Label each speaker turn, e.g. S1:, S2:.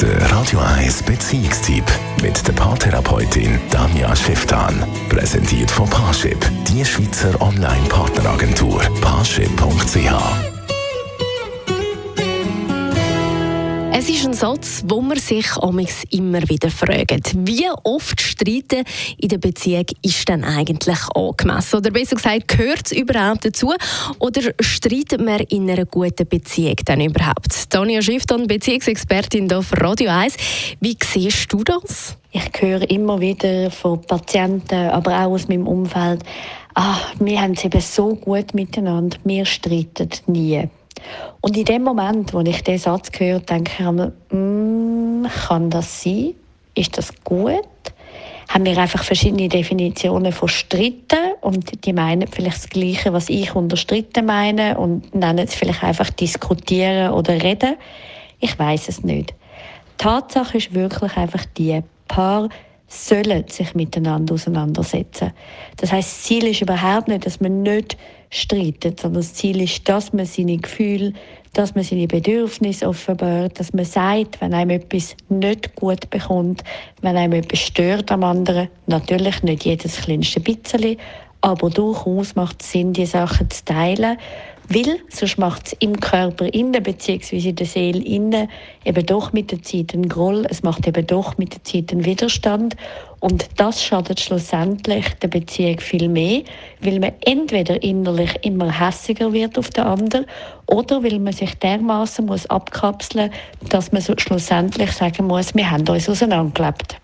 S1: Der Radio 1 Beziehungstyp mit der Paartherapeutin Danja Schifftan. Präsentiert von Paarship, die Schweizer Online-Partneragentur. Paarship.ch
S2: Es ist ein Satz, wo man sich immer wieder fragt. Wie oft streiten in der Beziehung ist denn eigentlich angemessen? Oder besser gesagt, gehört es überhaupt dazu? Oder streitet man in einer guten Beziehung dann überhaupt? Tanja Schiffton, Beziehungsexpertin auf Radio 1. Wie siehst du das?
S3: Ich höre immer wieder von Patienten, aber auch aus meinem Umfeld, ah, wir haben es eben so gut miteinander, wir streiten nie. Und in dem Moment, wo ich diesen Satz höre, denke ich mir, mm, kann das sein? Ist das gut? Haben wir einfach verschiedene Definitionen von Stritten und die meinen vielleicht das Gleiche, was ich unter Stritten meine und nennen es vielleicht einfach diskutieren oder reden? Ich weiß es nicht. Die Tatsache ist wirklich einfach die, Paar sollen sich miteinander auseinandersetzen. Das heißt, das Ziel ist überhaupt nicht, dass man nicht streitet, sondern das Ziel ist, dass man seine Gefühle, dass man seine Bedürfnisse offenbart, dass man sagt, wenn einem etwas nicht gut bekommt, wenn einem etwas stört am anderen, natürlich nicht jedes kleinste bisschen, aber durchaus macht es Sinn, die Sachen zu teilen weil sonst macht es im Körper innen bzw. in der Seele innen eben doch mit der Zeit einen Groll, es macht eben doch mit der Zeit einen Widerstand und das schadet schlussendlich der Beziehung viel mehr, weil man entweder innerlich immer hässiger wird auf den anderen oder weil man sich dermaßen muss dass man so schlussendlich sagen muss, wir haben uns auseinandergelebt.